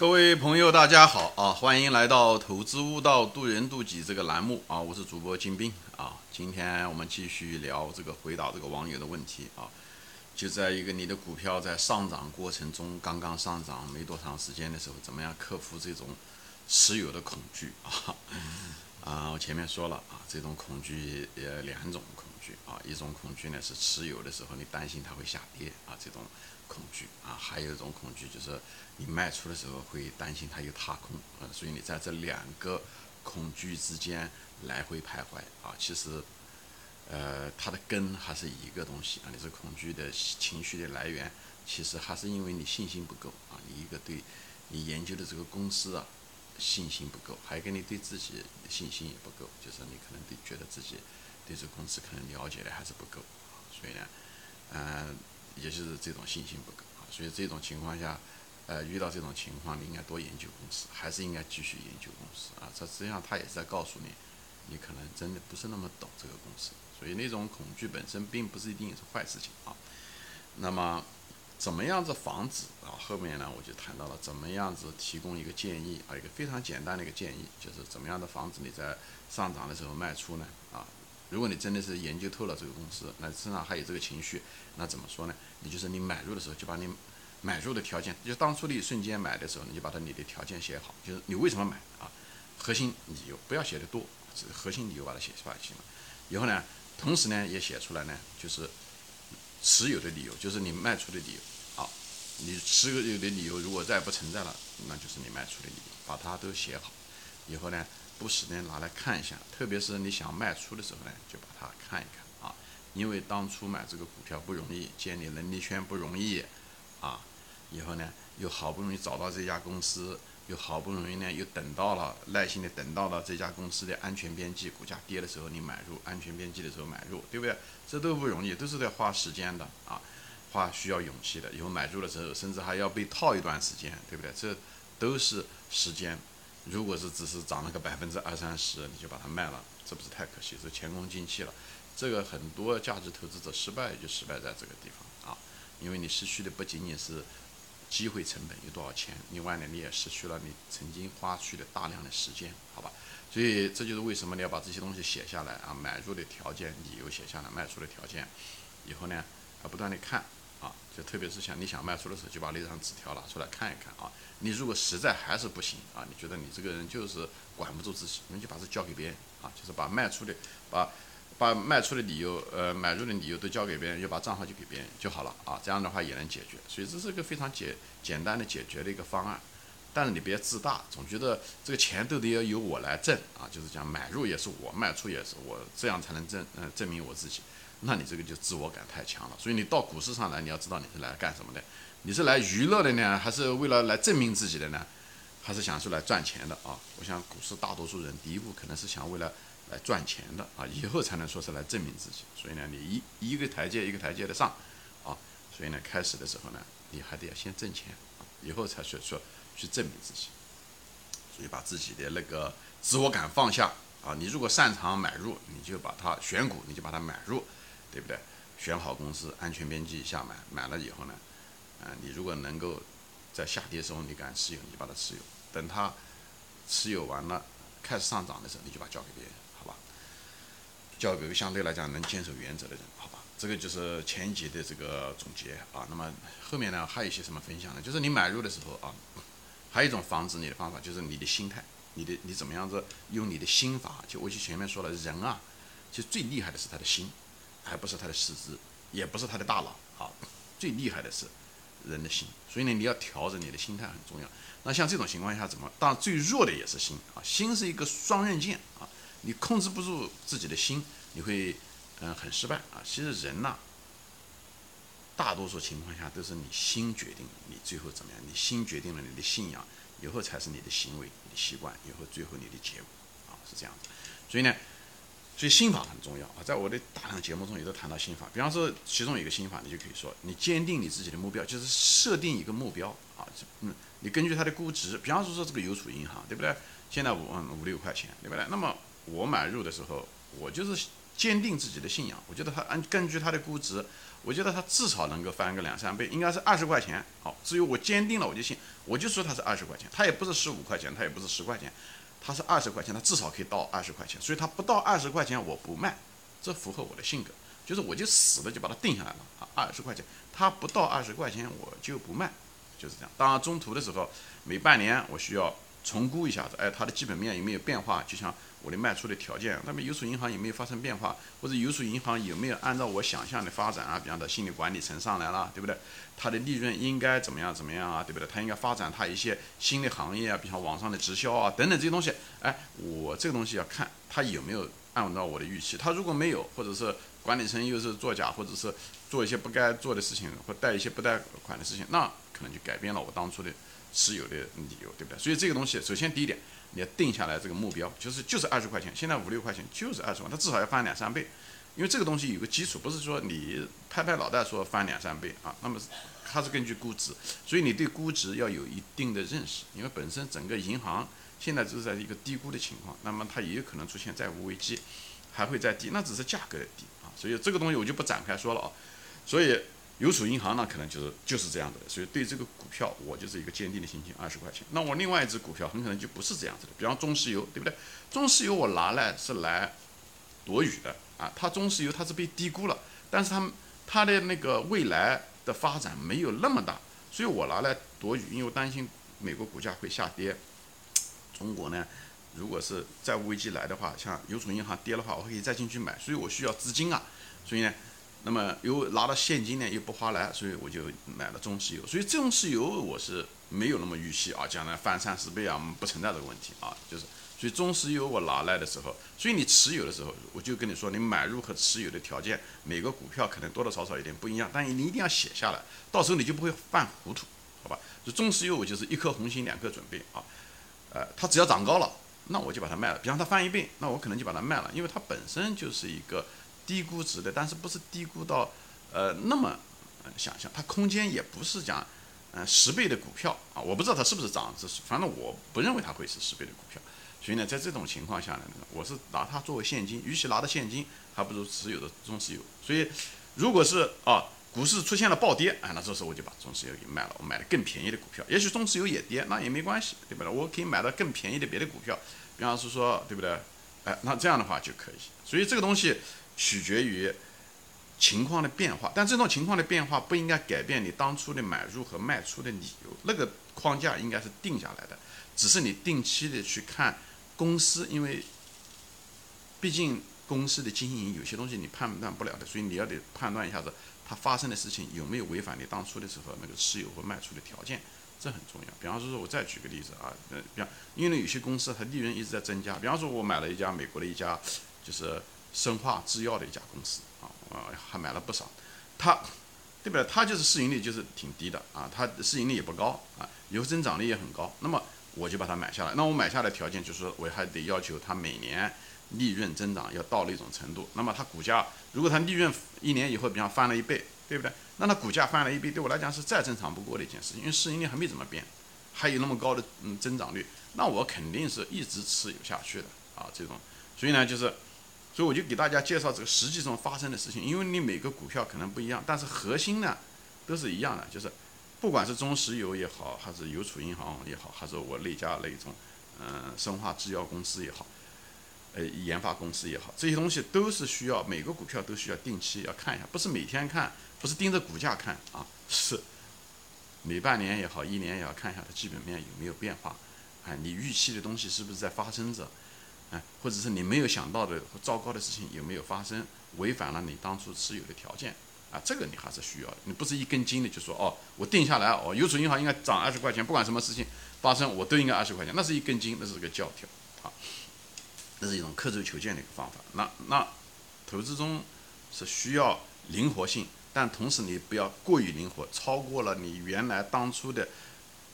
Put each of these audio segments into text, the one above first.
各位朋友，大家好啊！欢迎来到《投资悟道，渡人渡己》这个栏目啊！我是主播金兵啊！今天我们继续聊这个回答这个网友的问题啊！就在一个你的股票在上涨过程中，刚刚上涨没多长时间的时候，怎么样克服这种持有的恐惧啊？啊，我前面说了啊，这种恐惧呃两种恐啊，一种恐惧呢是持有的时候你担心它会下跌啊，这种。恐惧啊，还有一种恐惧就是你卖出的时候会担心它有踏空啊，所以你在这两个恐惧之间来回徘徊啊。其实，呃，它的根还是一个东西啊，你这恐惧的情绪的来源，其实还是因为你信心不够啊。你一个对你研究的这个公司啊信心不够，还跟你对自己信心也不够，就是你可能对觉得自己对这个公司可能了解的还是不够啊。所以呢，嗯。也就是这种信心不够啊，所以这种情况下，呃，遇到这种情况，你应该多研究公司，还是应该继续研究公司啊。这实际上他也是在告诉你，你可能真的不是那么懂这个公司，所以那种恐惧本身并不是一定是坏事情啊。那么，怎么样子防止啊？后面呢，我就谈到了怎么样子提供一个建议啊，一个非常简单的一个建议，就是怎么样的防止你在上涨的时候卖出呢？啊？如果你真的是研究透了这个公司，那身上还有这个情绪，那怎么说呢？你就是你买入的时候就把你买入的条件，就当初的一瞬间买的时候，你就把它你的条件写好，就是你为什么买啊？核心理由不要写的多，只核心理由把它写出来就行了。以后呢，同时呢也写出来呢，就是持有的理由，就是你卖出的理由。好，你持有的理由如果再不存在了，那就是你卖出的理由，把它都写好。以后呢？不时呢拿来看一下，特别是你想卖出的时候呢，就把它看一看啊。因为当初买这个股票不容易，建立能力圈不容易啊。以后呢，又好不容易找到这家公司，又好不容易呢又等到了，耐心的等到了这家公司的安全边际，股价跌的时候你买入，安全边际的时候买入，对不对？这都不容易，都是在花时间的啊，花需要勇气的。以后买入的时候，甚至还要被套一段时间，对不对？这都是时间。如果是只是涨了个百分之二三十，你就把它卖了，这不是太可惜，是前功尽弃了。这个很多价值投资者失败就失败在这个地方啊，因为你失去的不仅仅是机会成本有多少钱，另外呢，你也失去了你曾经花去的大量的时间，好吧？所以这就是为什么你要把这些东西写下来啊，买入的条件、理由写下来，卖出的条件，以后呢，要不断的看。啊，就特别是像你想卖出的时候，就把那张纸条拿出来看一看啊。你如果实在还是不行啊，你觉得你这个人就是管不住自己，你就把这交给别人啊，就是把卖出的、把把卖出的理由、呃买入的理由都交给别人，就把账号就给别人就好了啊。这样的话也能解决，所以这是一个非常简简单的解决的一个方案。但是你别自大，总觉得这个钱都得要由我来挣啊，就是讲买入也是我，卖出也是我，这样才能证嗯证明我自己。那你这个就自我感太强了，所以你到股市上来，你要知道你是来干什么的，你是来娱乐的呢，还是为了来证明自己的呢？还是想出来赚钱的啊？我想股市大多数人第一步可能是想为了来赚钱的啊，以后才能说是来证明自己。所以呢，你一一个台阶一个台阶的上啊，所以呢，开始的时候呢，你还得要先挣钱，以后才说说去证明自己。所以把自己的那个自我感放下啊，你如果擅长买入，你就把它选股，你就把它买入。对不对？选好公司，安全边际下买，买了以后呢，嗯，你如果能够在下跌时候你敢持有，你把它持有。等它持有完了，开始上涨的时候，你就把它交给别人，好吧？交给相对来讲能坚守原则的人，好吧？这个就是前一节的这个总结啊。那么后面呢，还有一些什么分享呢？就是你买入的时候啊，还有一种防止你的方法，就是你的心态，你的你怎么样子用你的心法？就我就前面说了，人啊，其实最厉害的是他的心。还不是他的四肢，也不是他的大脑，好，最厉害的是人的心，所以呢，你要调整你的心态很重要。那像这种情况下怎么？当然最弱的也是心啊，心是一个双刃剑啊，你控制不住自己的心，你会嗯很失败啊。其实人呐，大多数情况下都是你心决定你最后怎么样，你心决定了你的信仰，以后才是你的行为、你的习惯，以后最后你的结果啊，是这样子。所以呢。所以心法很重要啊，在我的大量节目中也都谈到心法。比方说，其中一个心法，你就可以说，你坚定你自己的目标，就是设定一个目标啊。嗯，你根据它的估值，比方说说这个邮储银行，对不对？现在五五六块钱，对不对？那么我买入的时候，我就是坚定自己的信仰。我觉得他按根据他的估值，我觉得他至少能够翻个两三倍，应该是二十块钱。好，至于我坚定了，我就信，我就说他是二十块钱，他也不是十五块钱，他也不是十块钱，他是二十块钱，他至少可以到二十块钱。所以他不到二十块钱我不卖，这符合我的性格，就是我就死了就把它定下来了啊，二十块钱，他不到二十块钱我就不卖，就是这样。当然中途的时候，每半年我需要。重估一下子，哎，它的基本面有没有变化？就像我的卖出的条件，那么邮储银行有没有发生变化？或者邮储银行有没有按照我想象的发展啊？比方说，新的管理层上来了，对不对？它的利润应该怎么样怎么样啊？对不对？它应该发展它一些新的行业啊，比方网上的直销啊等等这些东西。哎，我这个东西要看它有没有按照我的预期。它如果没有，或者是管理层又是作假，或者是做一些不该做的事情，或贷一些不贷款的事情，那可能就改变了我当初的。持有的理由，对不对？所以这个东西，首先第一点，你要定下来这个目标，就是就是二十块钱，现在五六块钱就是二十万，它至少要翻两三倍，因为这个东西有个基础，不是说你拍拍脑袋说翻两三倍啊，那么它是根据估值，所以你对估值要有一定的认识，因为本身整个银行现在就是在一个低估的情况，那么它也有可能出现债务危机，还会再低，那只是价格的低啊，所以这个东西我就不展开说了啊，所以。邮储银行呢，可能就是就是这样子的，所以对这个股票，我就是一个坚定的心情，二十块钱。那我另外一只股票很可能就不是这样子的，比方中石油，对不对？中石油我拿来是来躲雨的啊，它中石油它是被低估了，但是它它的那个未来的发展没有那么大，所以我拿来躲雨，因为我担心美国股价会下跌。中国呢，如果是债务危机来的话，像邮储银行跌的话，我可以再进去买，所以我需要资金啊，所以呢。那么又拿到现金呢，又不划来，所以我就买了中石油。所以中石油我是没有那么预期啊，将来翻三四倍啊，不存在这个问题啊。就是，所以中石油我拿来的时候，所以你持有的时候，我就跟你说，你买入和持有的条件，每个股票可能多多少少有点不一样，但你一定要写下来，到时候你就不会犯糊涂，好吧？就中石油我就是一颗红心，两颗准备啊。呃，它只要涨高了，那我就把它卖了。比方它翻一倍，那我可能就把它卖了，因为它本身就是一个。低估值的，但是不是低估到，呃，那么想象，它空间也不是讲，嗯，十倍的股票啊，我不知道它是不是涨，这是反正我不认为它会是十倍的股票，所以呢，在这种情况下呢，我是拿它作为现金，与其拿的现金，还不如持有的中石油。所以，如果是啊，股市出现了暴跌，哎，那这时候我就把中石油给卖了，我买了更便宜的股票，也许中石油也跌，那也没关系，对不对？我可以买到更便宜的别的股票，比方是说，对不对？哎，那这样的话就可以。所以这个东西。取决于情况的变化，但这种情况的变化不应该改变你当初的买入和卖出的理由。那个框架应该是定下来的，只是你定期的去看公司，因为毕竟公司的经营有些东西你判断不了的，所以你要得判断一下子它发生的事情有没有违反你当初的时候那个持有或卖出的条件，这很重要。比方说，我再举个例子啊，呃，比方因为有些公司它利润一直在增加，比方说，我买了一家美国的一家就是。生化制药的一家公司啊，啊还买了不少，它，对不对？它就是市盈率就是挺低的啊，它市盈率也不高啊，有增长率也很高。那么我就把它买下来。那我买下来条件就是，我还得要求它每年利润增长要到那种程度。那么它股价如果它利润一年以后，比方翻了一倍，对不对？那它股价翻了一倍，对我来讲是再正常不过的一件事情，因为市盈率还没怎么变，还有那么高的嗯增长率，那我肯定是一直持有下去的啊。这种，所以呢就是。所以我就给大家介绍这个实际中发生的事情，因为你每个股票可能不一样，但是核心呢都是一样的，就是不管是中石油也好，还是邮储银行也好，还是我那家那种嗯生化制药公司也好，呃研发公司也好，这些东西都是需要每个股票都需要定期要看一下，不是每天看，不是盯着股价看啊，是每半年也好，一年也要看一下它基本面有没有变化，哎，你预期的东西是不是在发生着？哎，或者是你没有想到的糟糕的事情有没有发生，违反了你当初持有的条件啊？这个你还是需要。你不是一根筋的就说哦，我定下来哦，邮储银行应该涨二十块钱，不管什么事情发生，我都应该二十块钱，那是一根筋，那是个教条啊。那是一种刻舟求剑的一个方法。那那投资中是需要灵活性，但同时你不要过于灵活，超过了你原来当初的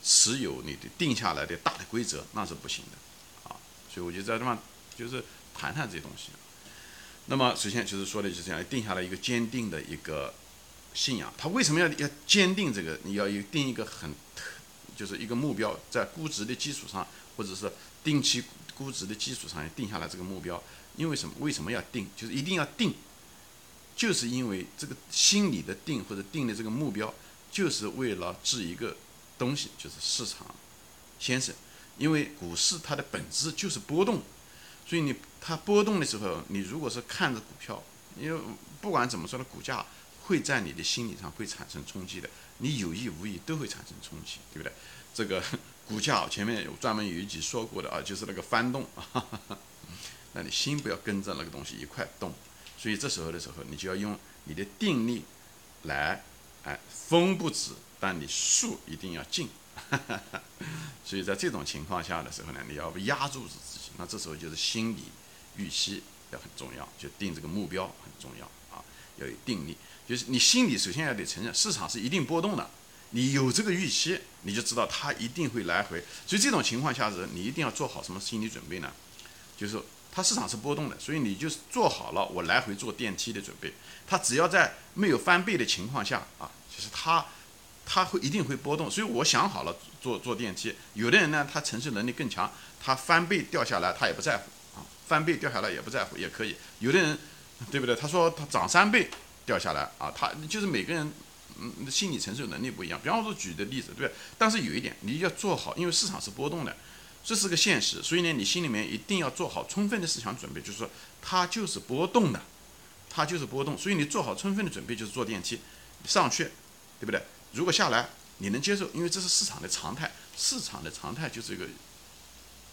持有你的定下来的大的规则，那是不行的。所以我就在这方就是谈谈这些东西。那么首先就是说的就是这样，定下来一个坚定的一个信仰。他为什么要要坚定这个？你要有定一个很就是一个目标，在估值的基础上，或者是定期估值的基础上定下来这个目标。因为什么？为什么要定？就是一定要定，就是因为这个心理的定或者定的这个目标，就是为了治一个东西，就是市场先生。因为股市它的本质就是波动，所以你它波动的时候，你如果是看着股票，因为不管怎么说呢股价。会在你的心理上会产生冲击的，你有意无意都会产生冲击，对不对？这个股价前面有专门有一集说过的啊，就是那个翻动啊，那你心不要跟着那个东西一块动，所以这时候的时候，你就要用你的定力来，哎，风不止，但你树一定要静，所以在这种情况下的时候呢，你要压住自己，那这时候就是心理预期要很重要，就定这个目标很重要啊，要有定力。就是你心里首先要得承认，市场是一定波动的，你有这个预期，你就知道它一定会来回。所以这种情况下是，你一定要做好什么心理准备呢？就是它市场是波动的，所以你就做好了我来回坐电梯的准备。它只要在没有翻倍的情况下啊，就是它它会一定会波动。所以我想好了坐坐电梯。有的人呢，他承受能力更强，他翻倍掉下来他也不在乎啊，翻倍掉下来也不在乎也可以。有的人对不对？他说他涨三倍。掉下来啊，他就是每个人，嗯，心理承受能力不一样。比方说举的例子，对但是有一点，你要做好，因为市场是波动的，这是个现实。所以呢，你心里面一定要做好充分的思想准备，就是说它就是波动的，它就是波动。所以你做好充分的准备，就是坐电梯上去，对不对？如果下来你能接受，因为这是市场的常态，市场的常态就是一个。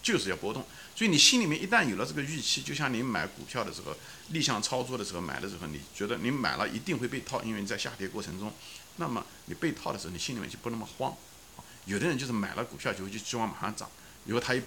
就是要波动，所以你心里面一旦有了这个预期，就像你买股票的时候，逆向操作的时候买的时候，你觉得你买了一定会被套，因为你在下跌过程中，那么你被套的时候，你心里面就不那么慌。有的人就是买了股票就就希望马上涨，如果他一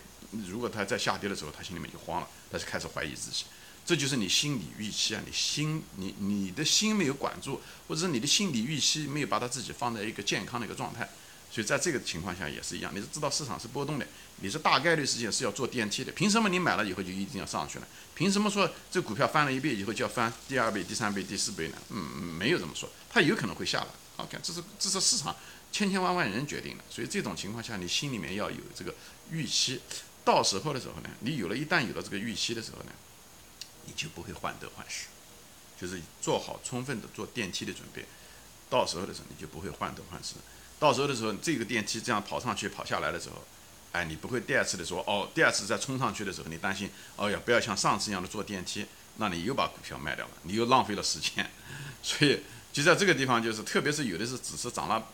如果他在下跌的时候，他心里面就慌了，他就开始怀疑自己。这就是你心理预期啊，你心你你的心没有管住，或者是你的心理预期没有把他自己放在一个健康的一个状态。所以在这个情况下也是一样，你是知道市场是波动的，你是大概率事件是要坐电梯的，凭什么你买了以后就一定要上去了？凭什么说这股票翻了一倍以后就要翻第二倍、第三倍、第四倍呢？嗯，没有这么说，它有可能会下来。OK，这是这是市场千千万万人决定的，所以这种情况下你心里面要有这个预期，到时候的时候呢，你有了一旦有了这个预期的时候呢，你就不会患得患失，就是做好充分的坐电梯的准备，到时候的时候你就不会患得患失。到时候的时候，这个电梯这样跑上去、跑下来的时候，哎，你不会第二次的说，哦，第二次再冲上去的时候，你担心，哦呀，不要像上次一样的坐电梯，那你又把股票卖掉了，你又浪费了时间。所以就在这个地方，就是特别是有的是只是涨了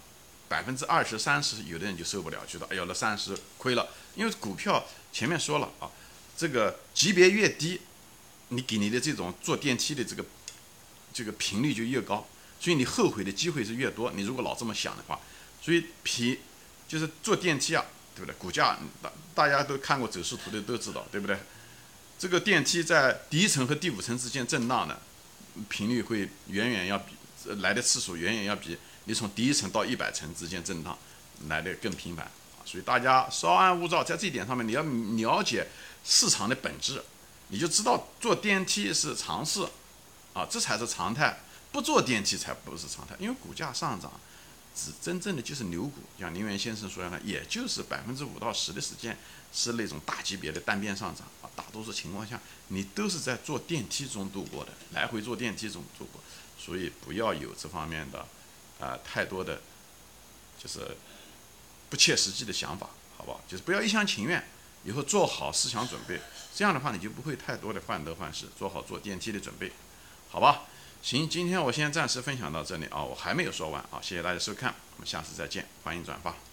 百分之二十三十，有的人就受不了，觉得哎呀，那三十亏了。因为股票前面说了啊，这个级别越低，你给你的这种坐电梯的这个这个频率就越高，所以你后悔的机会是越多。你如果老这么想的话。所以，皮就是坐电梯啊，对不对？股价大大家都看过走势图的都知道，对不对？这个电梯在第一层和第五层之间震荡的频率会远远要比来的次数远远要比你从第一层到一百层之间震荡来的更频繁啊！所以大家稍安勿躁，在这一点上面你要了解市场的本质，你就知道坐电梯是常事啊，这才是常态；不坐电梯才不是常态，因为股价上涨。只真正的就是牛股，像林源先生说的，也就是百分之五到十的时间是那种大级别的单边上涨啊，大多数情况下你都是在坐电梯中度过的，来回坐电梯中度过，所以不要有这方面的啊太多的就是不切实际的想法，好不好？就是不要一厢情愿，以后做好思想准备，这样的话你就不会太多的患得患失，做好坐电梯的准备，好吧？行，今天我先暂时分享到这里啊，我还没有说完啊，谢谢大家收看，我们下次再见，欢迎转发。